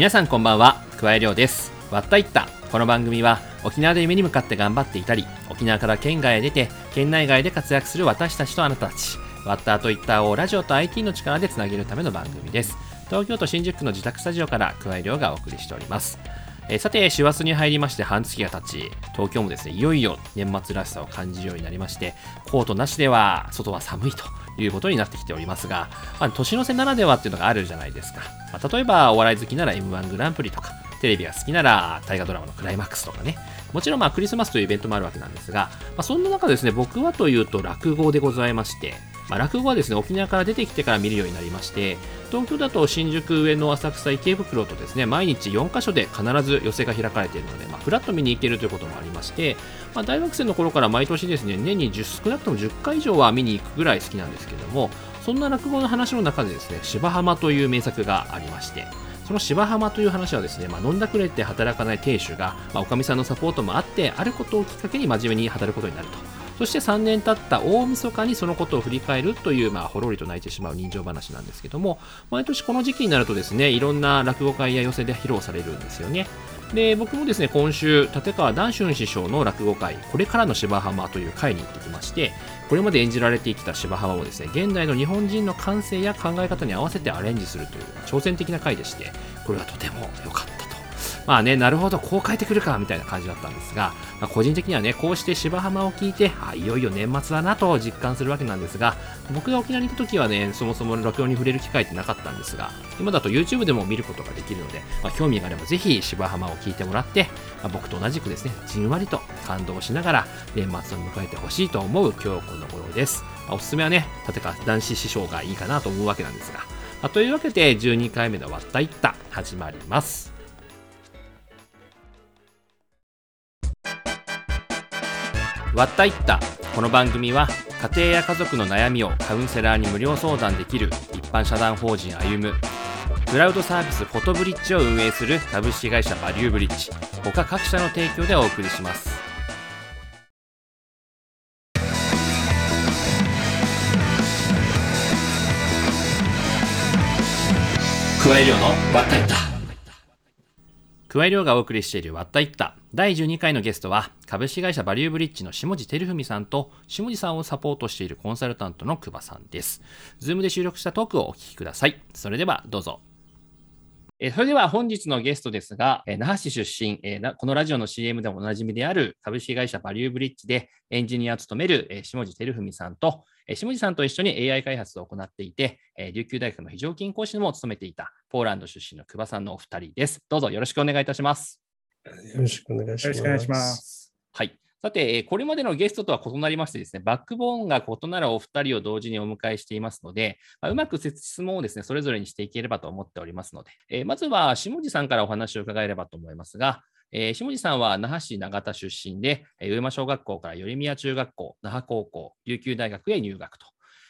皆さんこんばんは。桑井亮です。わったいった。この番組は沖縄で夢に向かって頑張っていたり沖縄から県外へ出て県内外で活躍する私たちとあなたたちワッターといったをラジオと IT の力でつなげるための番組です。東京都新宿区の自宅スタジオから桑井亮がお送りしております。え、さて、師走に入りまして半月が経ち、東京もですね、いよいよ年末らしさを感じるようになりまして、コートなしでは外は寒いと。いうことになってきておりますが、まあ、年の瀬ならではっていうのがあるじゃないですか。まあ、例えば、お笑い好きなら M1 グランプリとか、テレビが好きなら大河ドラマのクライマックスとかね。もちろんまあクリスマスというイベントもあるわけなんですが、まあ、そんな中ですね、僕はというと落語でございまして、まあ、落語はですね、沖縄から出てきてから見るようになりまして、東京だと新宿上野浅草池袋とですね、毎日4カ所で必ず寄席が開かれているので、まあ、フラッと見に行けるということもありまして、まあ、大学生の頃から毎年ですね、年に10少なくとも10回以上は見に行くぐらい好きなんですけども、そんな落語の話の中でですね、芝浜という名作がありまして、その芝浜という話はですね、まあ、飲んだくれて働かない亭主が、まあ、おかみさんのサポートもあって、あることをきっかけに真面目に働くことになると。そして3年経った大晦日にそのことを振り返るという、まあ、ほろりと泣いてしまう人情話なんですけども、毎年この時期になるとですね、いろんな落語会や寄席で披露されるんですよね。で、僕もですね、今週、立川談春師匠の落語会、これからの芝浜という会に行ってきまして、これまで演じられてきた芝浜をですね、現代の日本人の感性や考え方に合わせてアレンジするという挑戦的な回でして、これはとても良かった。まあね、なるほど、こう変えてくるか、みたいな感じだったんですが、まあ、個人的にはね、こうして芝浜を聞いて、あ、いよいよ年末だなと実感するわけなんですが、僕が沖縄に行った時はね、そもそも録音に触れる機会ってなかったんですが、今だと YouTube でも見ることができるので、まあ、興味があればぜひ芝浜を聞いてもらって、まあ、僕と同じくですね、じんわりと感動しながら年末を迎えてほしいと思う今日この頃です。まあ、おすすめはね、立川男子師匠がいいかなと思うわけなんですが、まあ、というわけで12回目のわったいった始まります。わったいった。この番組は家庭や家族の悩みをカウンセラーに無料相談できる一般社団法人歩むクラウドサービスフォトブリッジを運営する株式会社バリューブリッジ他各社の提供でお送りします。加え量のわったいった。加え量がお送りしているわったいった第12回のゲストは、株式会社バリューブリッジの下地照文さんと、下地さんをサポートしているコンサルタントのクバさんです。ズームで収録したトークをお聞きください。それではどうぞ。えそれでは本日のゲストですが、え那覇市出身、えこのラジオの CM でもおなじみである株式会社バリューブリッジでエンジニアを務める、え下地照文さんと、え下地さんと一緒に AI 開発を行っていて、え琉球大学の非常勤講師も務めていたポーランド出身の久保さんのお二人です。どうぞよろしくお願いいたします。よろしくお願いします。よろしくお願いします。はい。さて、これまでのゲストとは異なりましてですね、バックボーンが異なるお二人を同時にお迎えしていますので、まあ、うまく質問をですね、それぞれにしていければと思っておりますので、え、まずは下地さんからお話を伺えればと思いますが、え、下地さんは那覇市長田出身で、上間小学校から頼宮中学校、那覇高校、琉球大学へ入学と。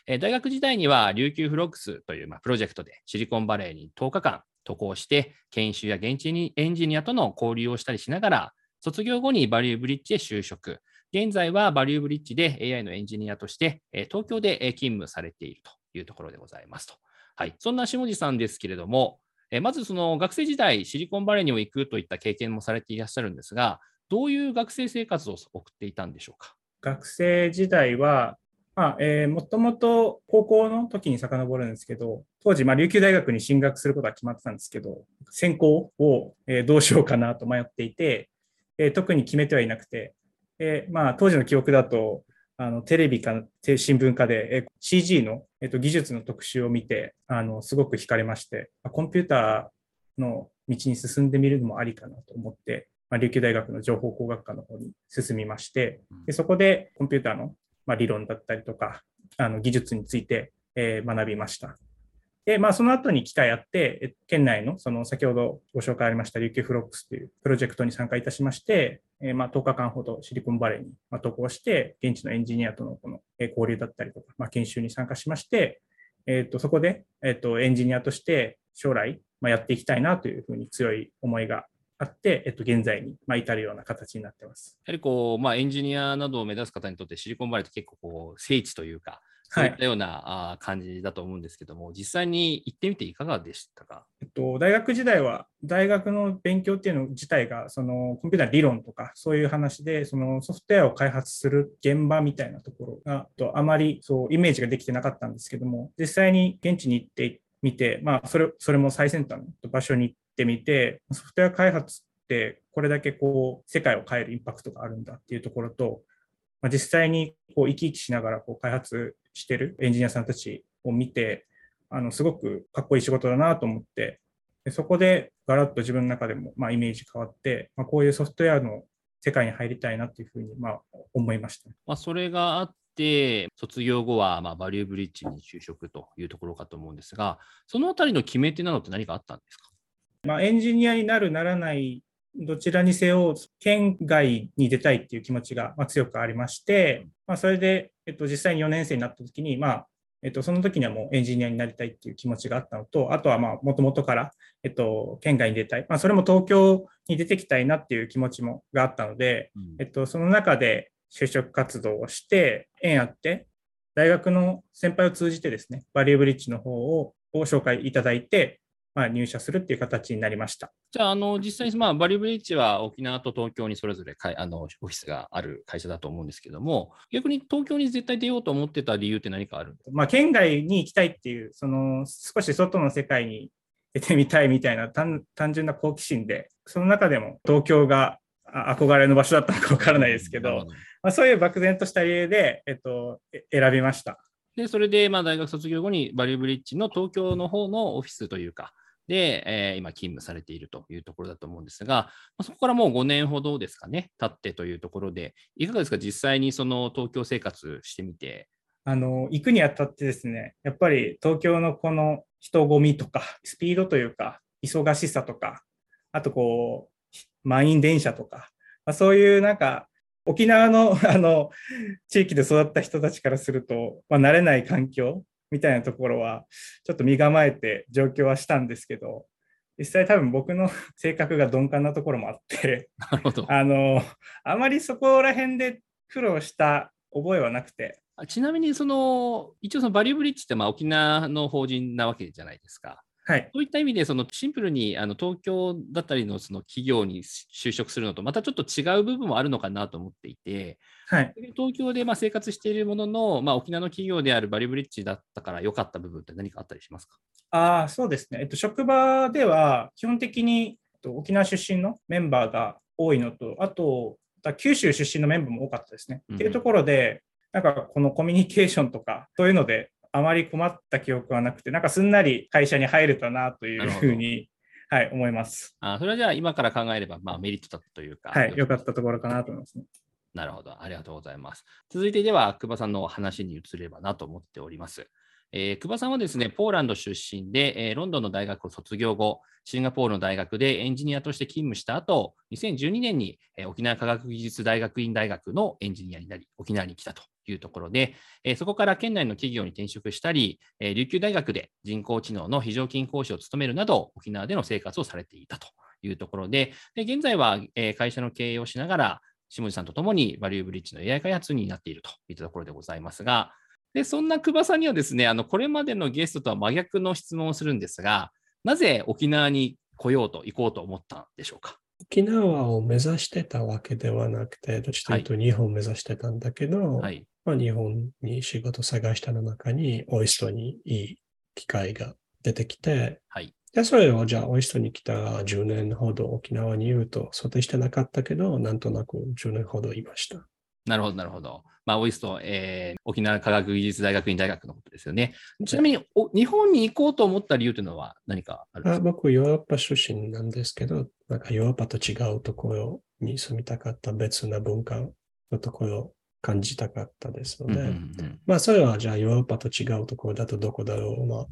大学時代には琉球フロックスという、ま、プロジェクトでシリコンバレーに10日間渡航して、研修や現地にエンジニアとの交流をしたりしながら、卒業後にバリューブリッジへ就職。現在はバリューブリッジで AI のエンジニアとして、東京で勤務されているというところでございますと。はい。そんな下地さんですけれども、まずその学生時代、シリコンバレーにも行くといった経験もされていらっしゃるんですが、どういう学生生活を送っていたんでしょうか？学生時代は、まあえー、もともと高校の時に遡るんですけど、当時、まあ、琉球大学に進学することは決まってたんですけど、専攻を、えー、どうしようかなと迷っていて、えー、特に決めてはいなくて、えーまあ、当時の記憶だと、あのテレビか新聞かで、え CG の、えー、と技術の特集を見てあの、すごく惹かれまして、コンピューターの道に進んでみるのもありかなと思って、まあ、琉球大学の情報工学科の方に進みまして、でそこでコンピューターのまあ、理論だったりとか、あの技術について、え、学びました。で、まあ、その後に機会あって、県内の、その先ほどご紹介ありました、琉球フロックスというプロジェクトに参加いたしまして、え、まあ、10日間ほどシリコンバレーに渡航して、現地のエンジニアとのこの交流だったりとか、まあ、研修に参加しまして、えー、とそこで、えー、とエンジニアとして将来、まあ、やっていきたいなというふうに強い思いがあって、えっと、現在に、まあ、至るような形になってます。やはりこう、まあ、エンジニアなどを目指す方にとってシリコンバレーって結構こう聖地というか、そういったようなあ感じだと思うんですけども、実際に行ってみていかがでしたか？えっと、大学時代は、大学の勉強っていうの自体が、そのコンピューター理論とか、そういう話で、そのソフトウェアを開発する現場みたいなところが、とあまりそうイメージができてなかったんですけども、実際に現地に行ってみて、まあ、それそれも最先端の場所に行ってみて、ソフトウェア開発ってこれだけこう世界を変えるインパクトがあるんだっていうところと、まあ、実際にこう生き生きしながらこう開発してるエンジニアさんたちを見て、あのすごくかっこいい仕事だなと思って、でそこでガラッと自分の中でもまあイメージ変わって、まあ、こういうソフトウェアの世界に入りたいなっていうふうにまあ思いました。まあ、それがあっ、卒業後はまあバリューブリッジに就職というところかと思うんですが、そのあたりの決め手なのって何かあったんですか、まあ、エンジニアになる、ならないどちらにせよ、県外に出たいっていう気持ちが強くありまして、まあ、それで、えっと、実際に4年生になった時に、まあ、えっと、その時にはもうエンジニアになりたいっていう気持ちがあったのと、あとはまあ、もともとから、えっと、県外に出たい。まあ、それも東京に出てきたいなっていう気持ちもがあったので、うん、えっと、その中で就職活動をして、縁あって、大学の先輩を通じてですね、バリューブリッジの方をご紹介いただいて、まあ、入社するっていう形になりました。じゃあ、あの実際に、まあ、バリューブリッジは沖縄と東京にそれぞれかいあのオフィスがある会社だと思うんですけども、逆に東京に絶対出ようと思ってた理由って何かあるまあ、県外に行きたいっていう、その少し外の世界に出てみたいみたいな単純な好奇心で、その中でも東京が憧れの場所だったのかわからないですけど、まあ、そういう漠然とした理由で、えっと、選びました。で、それで、まあ、大学卒業後にバリューブリッジの東京の方のオフィスというか、で、えー、今勤務されているというところだと思うんですが、まそこからもう5年ほどですかね、経ってというところで、いかがですか、実際にその東京生活してみて。あの行くにあたってですね、やっぱり東京のこの人混みとか、スピードというか、忙しさとか、あとこう、満員電車とか、まあ、そういうなんか、沖縄の あの地域で育った人たちからすると、まあ、慣れない環境みたいなところは、ちょっと身構えて状況はしたんですけど、実際多分僕の 性格が鈍感なところもあってなるほど あの、あまりそこら辺で苦労した覚えはなくて。ちなみに、その、一応そのバリューブリッジってまあ沖縄の法人なわけじゃないですか。はい、そういった意味で、そのシンプルにあの東京だったりのその企業に就職するのと、またちょっと違う部分もあるのかなと思っていて、はい、東京でまあ生活しているものの、まあ、沖縄の企業であるバリブリッジだったから良かった部分って何かあったりしますか？あそうですね、えっと、職場では基本的に沖縄出身のメンバーが多いのと、あと、九州出身のメンバーも多かったですね。うん、っていうところで、なんかこのコミュニケーションとか、そういうのであまり困った記憶はなくて、なんかすんなり会社に入れたなというふうに、はい、思います。あそれはじゃあ今から考えれば、まあ、メリットだったというか。はい、良かったところかなと思いますね。なるほど。ありがとうございます。続いてでは、久保さんの話に移ればなと思っております。えー、久保さんはですね、ポーランド出身で、えー、ロンドンの大学を卒業後、シンガポールの大学でエンジニアとして勤務した後、2012年に、えー、沖縄科学技術大学院大学のエンジニアになり、沖縄に来たというところで、えそこから県内の企業に転職したり、え琉球大学で人工知能の非常勤講師を務めるなど、沖縄での生活をされていたというところで、で現在は、え会社の経営をしながら、下地さんとともにバリューブリッジの AI 開発になっているといったところでございますが、でそんな久保さんにはですね、あのこれまでのゲストとは真逆の質問をするんですが、なぜ沖縄に来ようと行こうと思ったんでしょうか？沖縄を目指してたわけではなくて、どっちかというと日本を目指してたんだけど、はい、まあ、日本に仕事探したの中に、オイストにいい機会が出てきて、はい、でそれをじゃあ、オイストに来た10年ほど沖縄にいると想定してなかったけど、なんとなく10年ほどいました。なるほど、なるほど。まあ、オイスト、えー、沖縄科学技術大学院大学のことですよね。ちなみにお、日本に行こうと思った理由というのは何かあるんですか？僕、ヨーロッパ出身なんですけど、なんかヨーロッパと違うところに住みたかった別な文化のところ感じたかったですので、うんうんうん、まあそれはじゃあヨーロッパと違うところだとどこだろう。まあ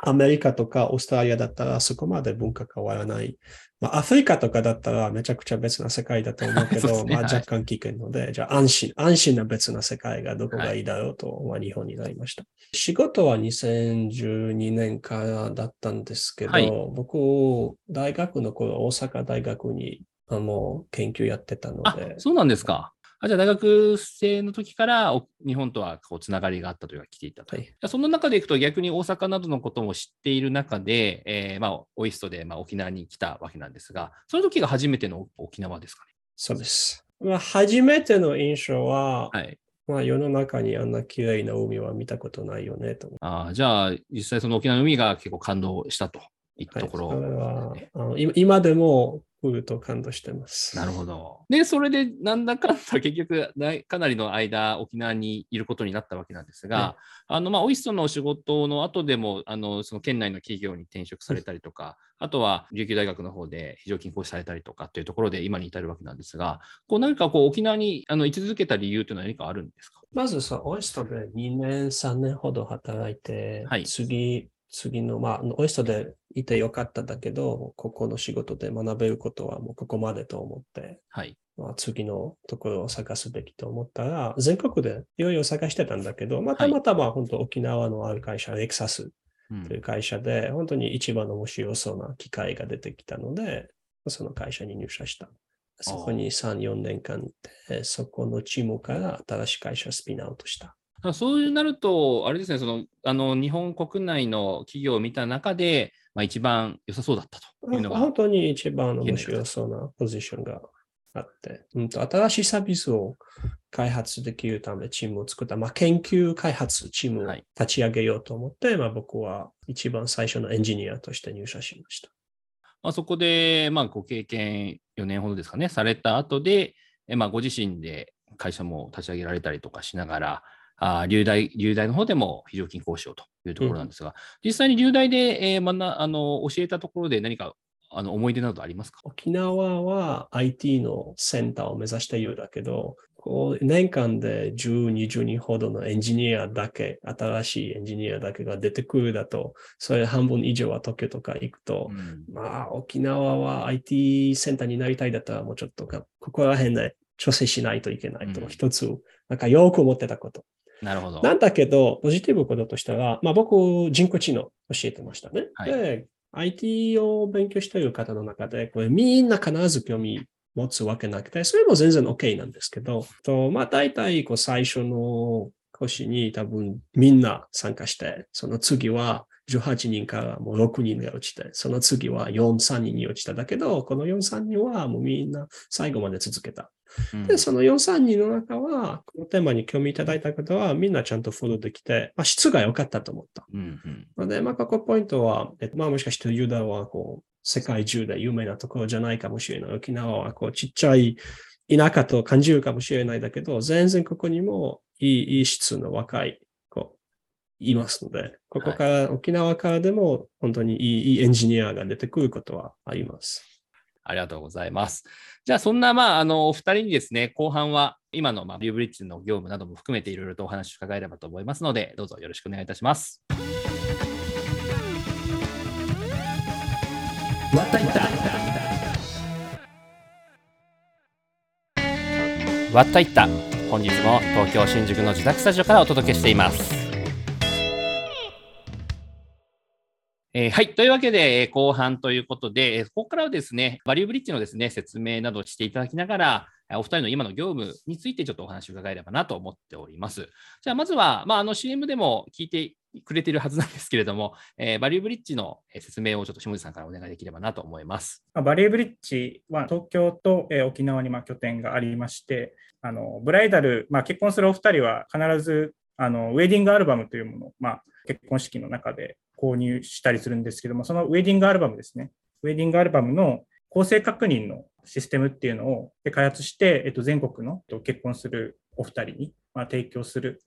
アメリカとかオーストラリアだったらそこまで文化変わらない。まあアフリカとかだったらめちゃくちゃ別な世界だと思うけど、ね、まあ若干危険ので、はい、じゃあ安心、安心な別な世界がどこがいいだろうと、はい、まあ日本になりました。仕事は2012年からだったんですけど、はい、僕、大学の頃大阪大学にあの研究やってたので。そうなんですか。あじゃあ大学生の時から日本とはこうつながりがあったというか来ていたと。はい、その中でいくと逆に大阪などのことも知っている中で、えー、まあ、オイストでまあ沖縄に来たわけなんですが、その時が初めての沖縄ですかね？そうです。まあ、初めての印象は、はい、まあ、世の中にあんな綺麗な海は見たことないよねと。あじゃあ、実際その沖縄の海が結構感動したといったところ、はい、それはあの今でも来ると感動してます。なるほど。で、それでなんだかんだ結局かなりの間沖縄にいることになったわけなんですが、はい、あのまあオイストのお仕事の後でもあのその県内の企業に転職されたりとか、あとは琉球大学の方で非常勤講師されたりとかというところで今に至るわけなんですが、こう何かこう沖縄にあの居続けた理由というのは何かあるんですか？まずさ、オイストで2年、3年ほど働いて、はい、次次の、まあ、オイストでいてよかっただけど、ここの仕事で学べることはもうここまでと思って、はい。まあ、次のところを探すべきと思ったら、全国でいろいろ探してたんだけど、またまたま本当沖縄のある会社、レクサスという会社で、本当に一番面白そうな機会が出てきたので、その会社に入社した。そこに3、4年間で、そこのチームから新しい会社スピンアウトした。そうなると、あれですね、そのあの日本国内の企業を見た中で、まあ、一番良さそうだったというのが。本当に一番面白そうなポジションがあって、うんと、新しいサービスを開発できるためチームを作った、まあ、研究開発チームを立ち上げようと思って、はい、まあ、僕は一番最初のエンジニアとして入社しました。まあ、そこで、まあ、ご経験4年ほどですかね、された後で、まあ、ご自身で会社も立ち上げられたりとかしながら、あ流大、流大の方でも非常勤講師をというところなんですが、うん、実際に流大で、えー、学あの教えたところで何かあの思い出などありますか？沖縄は IT のセンターを目指しているだけど、こう年間で10、20人ほどのエンジニアだけ、新しいエンジニアだけが出てくるだと、それ半分以上は東京とか行くと、うん、まあ沖縄は IT センターになりたいだったらもうちょっとここら辺で調整しないといけないと、一つ、なんかよく思ってたこと。なるほど。なんだけど、ポジティブこととしては、まあ僕、人工知能教えてましたね。はい、で、IT を勉強している方の中で、これみんな必ず興味持つわけなくて、それも全然 OK なんですけど、とまあ大体こう最初の講師に多分みんな参加して、その次は18人からもう6人が落ちて、その次は4、3人に落ちただけど、この4、3人はもうみんな最後まで続けた。で、その4、3人の中は、このテーマに興味いただいた方は、みんなちゃんとフォローできて、まあ、質が良かったと思った。うんうん、ので、まあ、ここポイントは、えっと、まあ、もしかしてユダは、こう、世界中で有名なところじゃないかもしれない。沖縄は、こう、ちっちゃい田舎と感じるかもしれないだけど、全然ここにもいい、いい質の若い子いますので、ここから、はい、沖縄からでも本当にいいエンジニアが出てくることはあります。ありがとうございます。じゃあ、そんな、まあ、あの、お二人にですね、後半は、今の、まあ、ビューブリッジの業務なども含めていろいろとお話を伺えればと思いますので、どうぞよろしくお願いいたします。わったいったわったいった本日も東京新宿の自宅スタジオからお届けしていますえー、はい。というわけで、えー、後半ということで、えー、ここからはですね、バリューブリッジのですね、説明などしていただきながら、お二人の今の業務についてちょっとお話を伺えればなと思っております。じゃあ、まずは、まあ、あの CM でも聞いてくれているはずなんですけれども、えー、バリューブリッジの説明をちょっと下地さんからお願いできればなと思います。バリューブリッジは東京と、えー、沖縄にまあ拠点がありまして、あのブライダル、まあ、結婚するお二人は必ずあのウェディングアルバムというものを、まあ、結婚式の中で購入したりするんですけども、そのウェディングアルバムですね。ウェディングアルバムの構成確認のシステムっていうのを開発して、えっと、全国の結婚するお二人に、まあ、提供する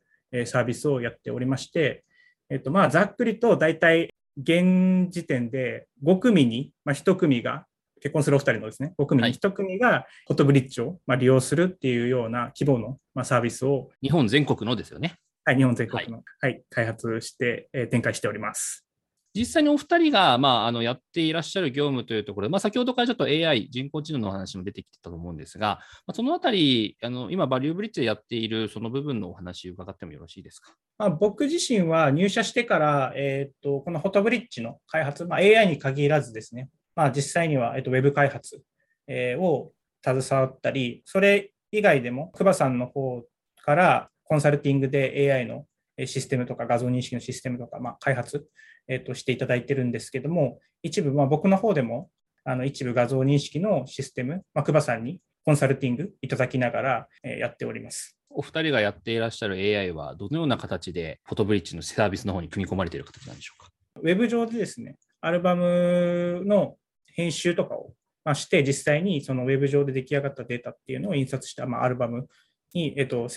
サービスをやっておりまして、えっと、まあ、ざっくりと大体現時点で5組に、まあ、1組が結婚するお二人のですね、5組に1組がフォトブリッジをまあ利用するっていうような規模のまあサービスを。日本全国のですよね。はい、日本全国の、はい、はい、開発して、えー、展開しております。実際にお二人が、まあ、あのやっていらっしゃる業務というところで、まあ、先ほどからちょっと AI、人工知能の話も出てきてたと思うんですが、まあ、そのあたり、あの今、バリューブリッジでやっているその部分のお話伺ってもよろしいですか？まあ、僕自身は入社してから、えーと、このフォトブリッジの開発、まあ、AI に限らずですね、まあ、実際には、えーと、ウェブ開発、えー、を携わったり、それ以外でも、クバさんの方からコンサルティングで AI のシステムとか画像認識のシステムとか、まあ、開発、えー、としていただいてるんですけども、一部、まあ、僕の方でもあの一部画像認識のシステム、まあ、クバさんにコンサルティングいただきながら、えー、やっております。お二人がやっていらっしゃる AI は、どのような形でフォトブリッジのサービスの方に組み込まれている形なんでしょうか？ウェブ上でですね、アルバムの編集とかをして、実際にそのウェブ上で出来上がったデータっていうのを印刷した、まあ、アルバムに、えっと、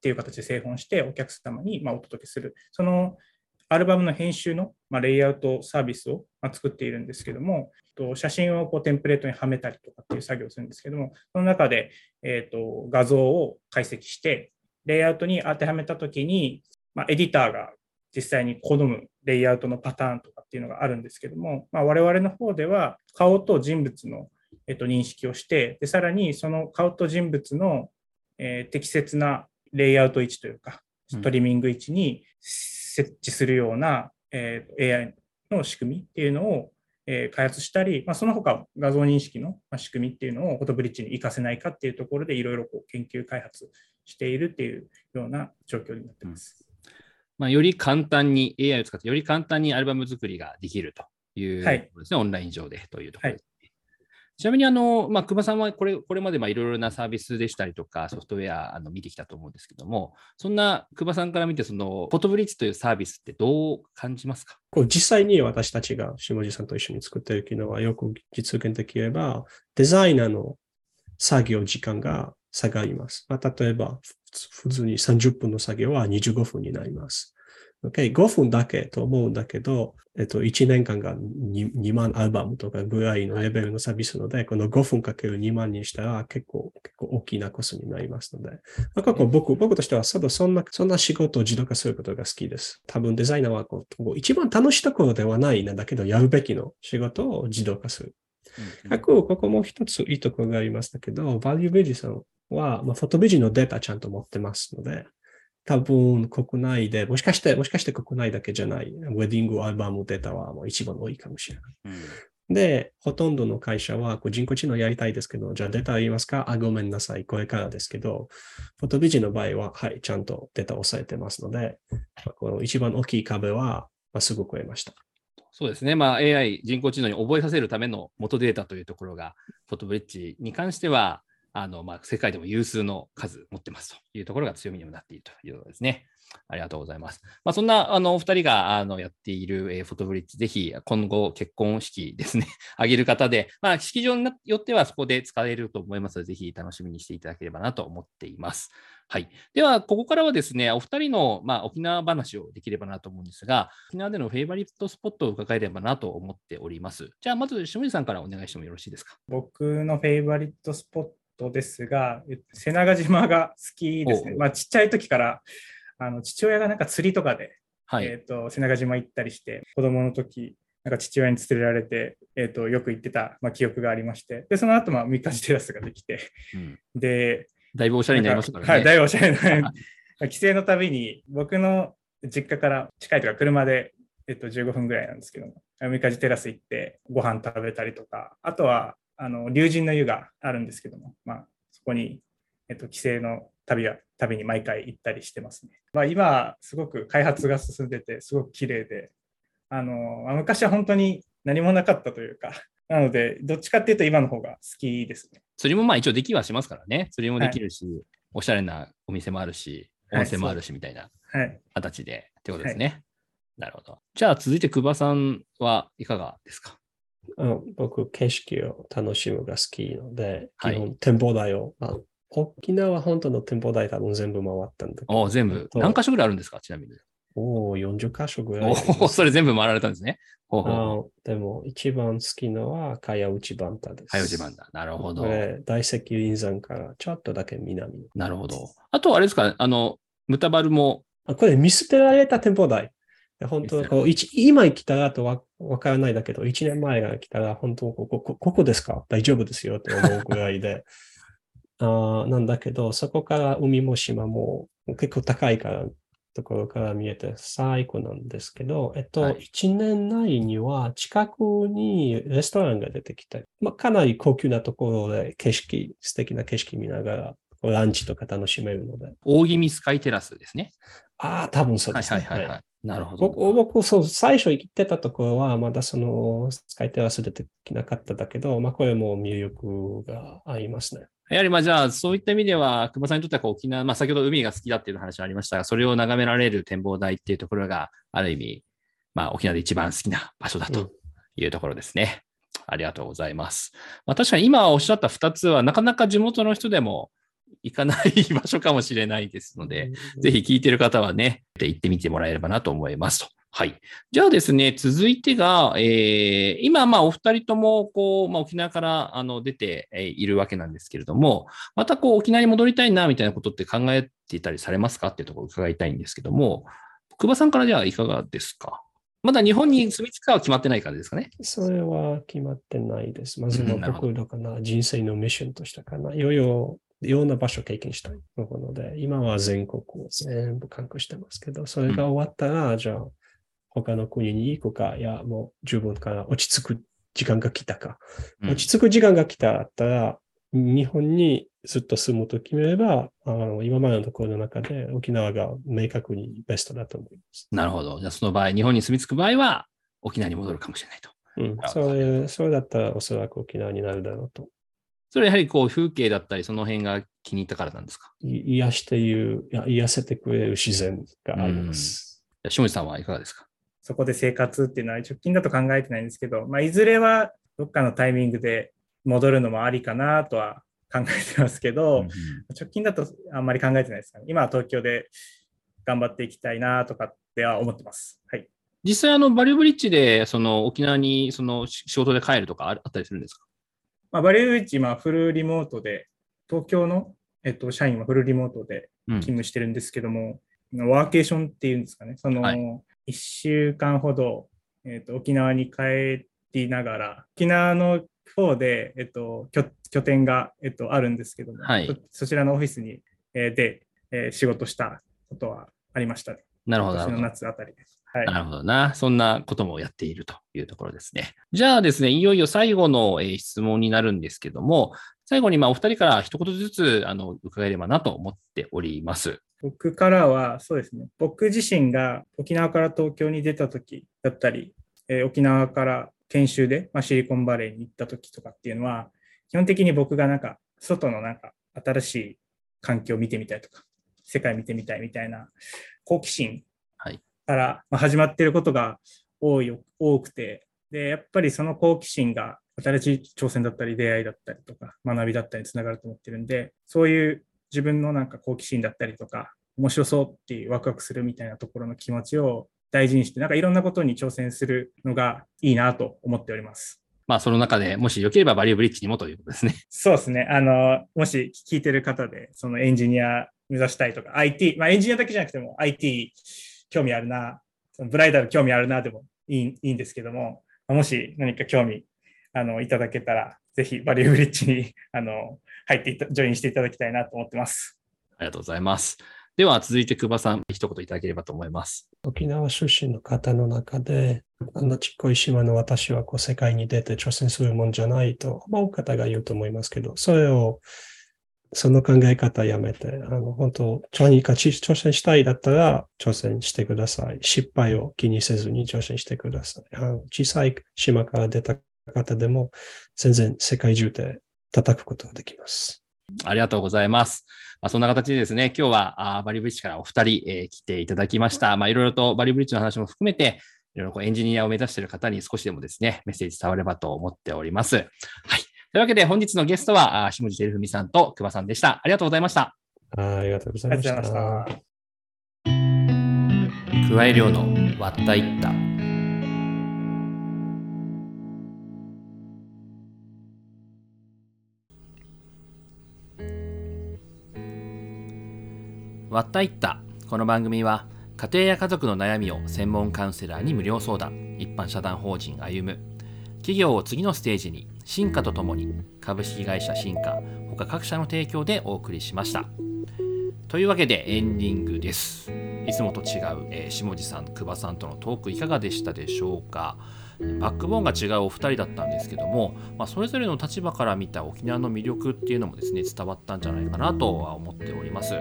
っていう形で製本してお客様にまお届けする。そのアルバムの編集のまレイアウトサービスをま作っているんですけども、写真をこうテンプレートにはめたりとかっていう作業をするんですけども、その中で、えー、と画像を解析して、レイアウトに当てはめたときに、ま、エディターが実際に好むレイアウトのパターンとかっていうのがあるんですけども、まあ、我々の方では顔と人物の、えっと、認識をしてで、さらにその顔と人物の、えー、適切なレイアウト位置というか、ストリーミング位置に設置するような、えー、AI の仕組みっていうのを、えー、開発したり、まあ、その他画像認識の仕組みっていうのをフォトブリッジに活かせないかっていうところでいろいろ研究開発しているっていうような状況になってます。うん、まあ、より簡単に AI を使ってより簡単にアルバム作りができるというはい、オンライン上でというところで。す。ちなみに、あの、まあ、熊さんはこれ、これまでいろいろなサービスでしたりとか、ソフトウェア、あの、見てきたと思うんですけども、そんな熊さんから見て、その、フォトブリッジというサービスってどう感じますか？こう実際に私たちが下地さんと一緒に作っている機能は、よく実現できれば、デザイナーの作業時間が下がります。まあ、例えば、普通に30分の作業は25分になります。Okay、5分だけと思うんだけど、えっと、1年間が 2, 2万アルバムとかぐらいのレベルのサービスので、この5分かける2万にしたら結構、結構大きなコストになりますので、まあ、僕僕としてはそんなそんな仕事を自動化することが好きです。多分デザイナーはこう一番楽しいところではないんだけど、やるべきの仕事を自動化する。うん、ここも一ついいところがありましたけど、バリューベージさんは、まあ、フォトビジのデータちゃんと持ってますので、多分国内で、もしかして、もしかして国内だけじゃない、ウェディングアルバムデータはもう一番多いかもしれない。うん、で、ほとんどの会社はこう人工知能やりたいですけど、じゃあデータありますか？あ、ごめんなさい。これからですけど、フォトビジの場合は、はい、ちゃんとデータを抑えてますので、この一番大きい壁は、まあ、すぐ超えました。そうですね、まあ、AI、人工知能に覚えさせるための元データというところが、フォトブリッジに関しては、あの、まあ、世界でも有数の数持ってますというところが強みにもなっているということですね。ありがとうございます。まあ、そんな、あの、お二人が、あの、やっている、えー、フォトブリッジ、ぜひ、今後、結婚式ですね、あげる方で、まあ、式場によってはそこで使えると思いますので、ぜひ楽しみにしていただければなと思っています。はい。では、ここからはですね、お二人の、まあ、沖縄話をできればなと思うんですが、沖縄でのフェイバリットスポットを伺えればなと思っております。じゃあ、まず、下地さんからお願いしてもよろしいですか？僕のフェイバリットスポットトですが、瀬長島が好きですね。まあ、ちっちゃい時からあの父親がなんか釣りとかで、はい、えーと、瀬長島行ったりして、子供の時なんか父親に連れられて、えーと、よく行ってた、まあ、記憶がありまして、でその後まあ三日テラスができて、うん、で、だいぶおしゃれになりましたからね。はい、だいぶおしゃれな。帰省のたびに、僕の実家から近いとか車で、えっと、15分ぐらいなんですけども、三日テラス行ってご飯食べたりとか、あとはあの龍神の湯があるんですけども、まあ、そこに、えっと、帰省の旅は旅に毎回行ったりしてますね。まあ、今、すごく開発が進んでて、すごく綺麗で、あの昔は本当に何もなかったというか、なので、どっちかっていうと今の方が好きですね。釣りもまあ一応できはしますからね。釣りもできるし、はい、おしゃれなお店もあるし、温泉もあるしみたいな形で、はい、ってことですね。はい、なるほど。じゃあ続いて久保さんはいかがですか？僕、景色を楽しむが好きので、基本展望台を、まあ、沖縄本島の展望台多分全部回ったんだけど。全部。何箇所ぐらいあるんですか？ちなみに。おお、40箇所ぐらい。おお、それ全部回られたんですね。ほうほうでも、一番好きのは、かや内バンタです。かや内バンタ。なるほど。大石林山からちょっとだけ南。なるほど。あと、あれですか、あの、ムタバルも。あこれ、見捨てられた展望台。本当こう今来たらとわわからないだけど、1年前が来たら、本当ここ、ここですか？大丈夫ですよって思うぐらいで。あなんだけど、そこから海も島も結構高いからところから見えて最高なんですけど、えっと、はい、1年内には近くにレストランが出てきて、まあ、かなり高級なところで景色、素敵な景色見ながらランチとか楽しめるので。大気味スカイテラスですね。ああ、多分そうですね。はいはいはい、はい。なるほど。僕、僕そう、最初行ってたところは、まだその、スカイテラス出てきなかっただけど、まあ、これも魅力がありますね。やはりまあじゃあ、そういった意味では、久保さんにとっては沖縄、まあ先ほど海が好きだっていう話がありましたが、それを眺められる展望台っていうところが、ある意味、まあ沖縄で一番好きな場所だというところですね。うん、ありがとうございます。まあ確かに今おっしゃった2つは、なかなか地元の人でも行かない場所かもしれないですので、ぜひ聞いてる方はね、行ってみてもらえればなと思いますと。はい。じゃあですね、続いてが、えー、今、まあ、お二人とも、こう、まあ、沖縄からあの出ているわけなんですけれども、また、こう、沖縄に戻りたいな、みたいなことって考えていたりされますかっていうところを伺いたいんですけども、久保さんからじゃあ、いかがですか？まだ日本に住み着くかは決まってないからですかね？それは決まってないです。まずは僕のかな、人生のミッションとしてかな。いよいよいろんな場所を経験したいので、今は全国を全部観光してますけど、それが終わったら、じゃあ、他の国に行くか、いや、もう十分から落ち着く時間が来たか。落ち着く時間が来たら、日本にずっと住むと決めれば、あの今までのところの中で沖縄が明確にベストだと思います。なるほど。じゃあその場合、日本に住み着く場合は沖縄に戻るかもしれないと。うん、それそれだったらおそらく沖縄になるだろうと。それやはりこう風景だったり、その辺が気に入ったからなんですか？癒していう、癒せてくれる自然があります。下地さんはいかがですか？そこで生活っていうのは直近だと考えてないんですけど、まあ、いずれはどっかのタイミングで戻るのもありかなとは考えてますけど、うん直近だとあんまり考えてないですかね。今は東京で頑張っていきたいなとかっては思ってます。はい。実際あのバリューブリッジでその沖縄にその仕事で帰るとかあったりするんですか、まあ、バリューブリッジ今フルリモートで東京の、えっと、社員はフルリモートで勤務してるんですけども、うん、ワーケーションっていうんですかね。その、はい、1週間ほど、えーと、沖縄に帰りながら、沖縄の方で、えっと、拠点が、えっと、あるんですけども、はい、そちらのオフィスに、えー、で、えー、仕事したことはありましたね。なるほど。今年の夏あたりです。はい、なるほどな。そんなこともやっているというところですね。じゃあですね、いよいよ最後の、えー、質問になるんですけども、最後にまあお二人から一言ずつあの伺えればなと思っております。僕からは、そうですね、僕自身が沖縄から東京に出た時だったり、えー、沖縄から研修で、まあ、シリコンバレーに行った時とかっていうのは、基本的に僕がなんか、外のなんか、新しい環境を見てみたいとか、世界見てみたいみたいな好奇心から始まっていることが多い多くて、で、やっぱりその好奇心が新しい挑戦だったり、出会いだったりとか、学びだったりにつながると思ってるんで、そういう自分のなんか好奇心だったりとか、面白そうっていうワクワクするみたいなところの気持ちを大事にして、なんかいろんなことに挑戦するのがいいなと思っております。まあ、その中でもしよければバリューブリッジにもということですね。そうですね。あの、もし聞いてる方で、そのエンジニア目指したいとか、IT、まあエンジニアだけじゃなくても IT 興味あるな、そのブライダル興味あるなでもいいいいんですけども、もし何か興味あのいただけたら、ぜひバリューブリッジに あの入ってジョインしていただきたいなと思ってます。ありがとうございます。では続いて久保さん、一言いただければと思います。沖縄出身の方の中で、あんなちっこい島の私はこう世界に出て挑戦するもんじゃないと、まあ、多方が言うと思いますけど、それを、その考え方やめて、あの、本当、何か挑戦したいだったら挑戦してください。失敗を気にせずに挑戦してください。あの小さい島から出た方でも、全然世界中で叩くことができます。ありがとうございます。まあ、そんな形でですね、今日はあバリブリッジからお二人、えー、来ていただきました。まあ、いろいろとバリブリッジの話も含めて、いろいろこうエンジニアを目指している方に少しでもですね、メッセージ伝わればと思っております。はい。というわけで本日のゲストは、下地照文さんと久保さんでした。ありがとうございました。ありがとうございました。加え量の割ったいった。わったいったこの番組は家庭や家族の悩みを専門カウンセラーに無料相談一般社団法人歩む企業を次のステージに進化とともに株式会社進化他各社の提供でお送りしました。というわけでエンディングです。いつもと違う、えー、下地さん久保さんとのトークいかがでしたでしょうか。バックボーンが違うお二人だったんですけども、まあ、それぞれの立場から見た沖縄の魅力っていうのもですね伝わったんじゃないかなとは思っております。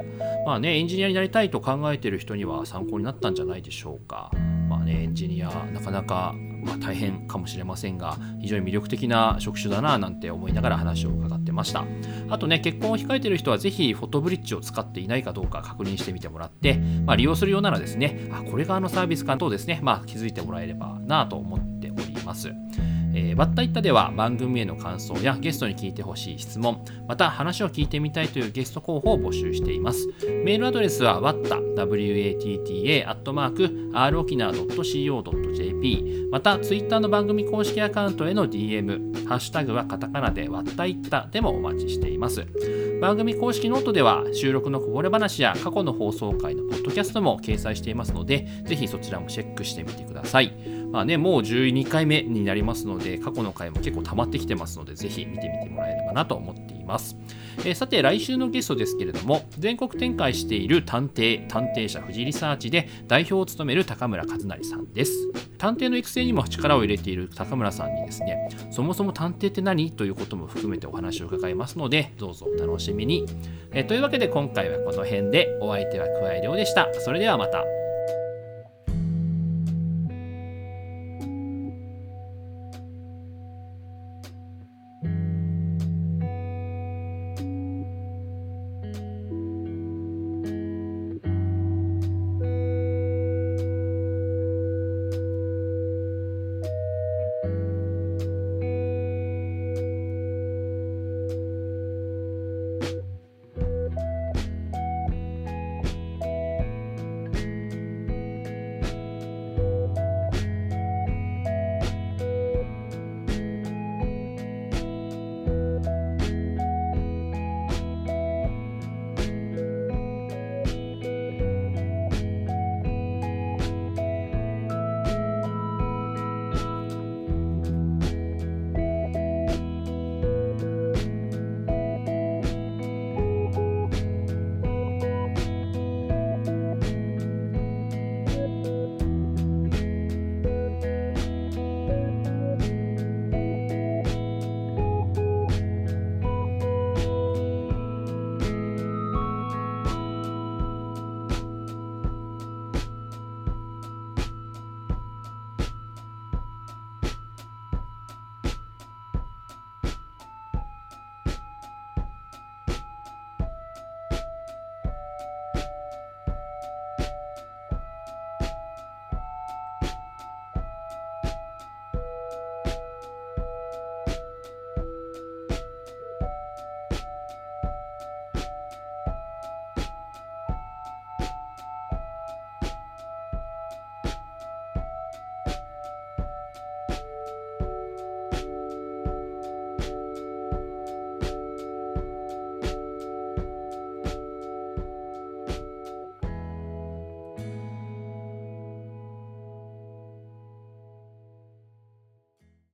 まあねエンジニアになりたいと考えている人には参考になったんじゃないでしょうか。まあねエンジニアなかなかまあ、大変かもしれませんが非常に魅力的な職種だななんて思いながら話を伺ってました。あとね結婚を控えている人は是非フォトブリッジを使っていないかどうか確認してみてもらって、まあ、利用するようならですねあこれがあのサービスかとですね、まあ、気づいてもらえればなと思っております。えー、バッタイッタでは番組への感想やゲストに聞いてほしい質問、また話を聞いてみたいというゲスト候補を募集しています。メールアドレスは watta.rokina.co.jp、またツイッターの番組公式アカウントへの DM、ハッシュタグはカタカナでワッタイッタでもお待ちしています。番組公式ノートでは収録のこぼれ話や過去の放送回のポッドキャストも掲載していますので、ぜひそちらもチェックしてみてください。まあね、もう12回目になりますので、過去の回も結構溜まってきてますので、ぜひ見てみてもらえればなと思っています。えー、さて、来週のゲストですけれども、全国展開している探偵、探偵社富士リサーチで代表を務める高村和成さんです。探偵の育成にも力を入れている高村さんにですね、そもそも探偵って何？ということも含めてお話を伺いますので、どうぞお楽しみに。えー、というわけで今回はこの辺で、お相手は桑井亮でした。それではまた。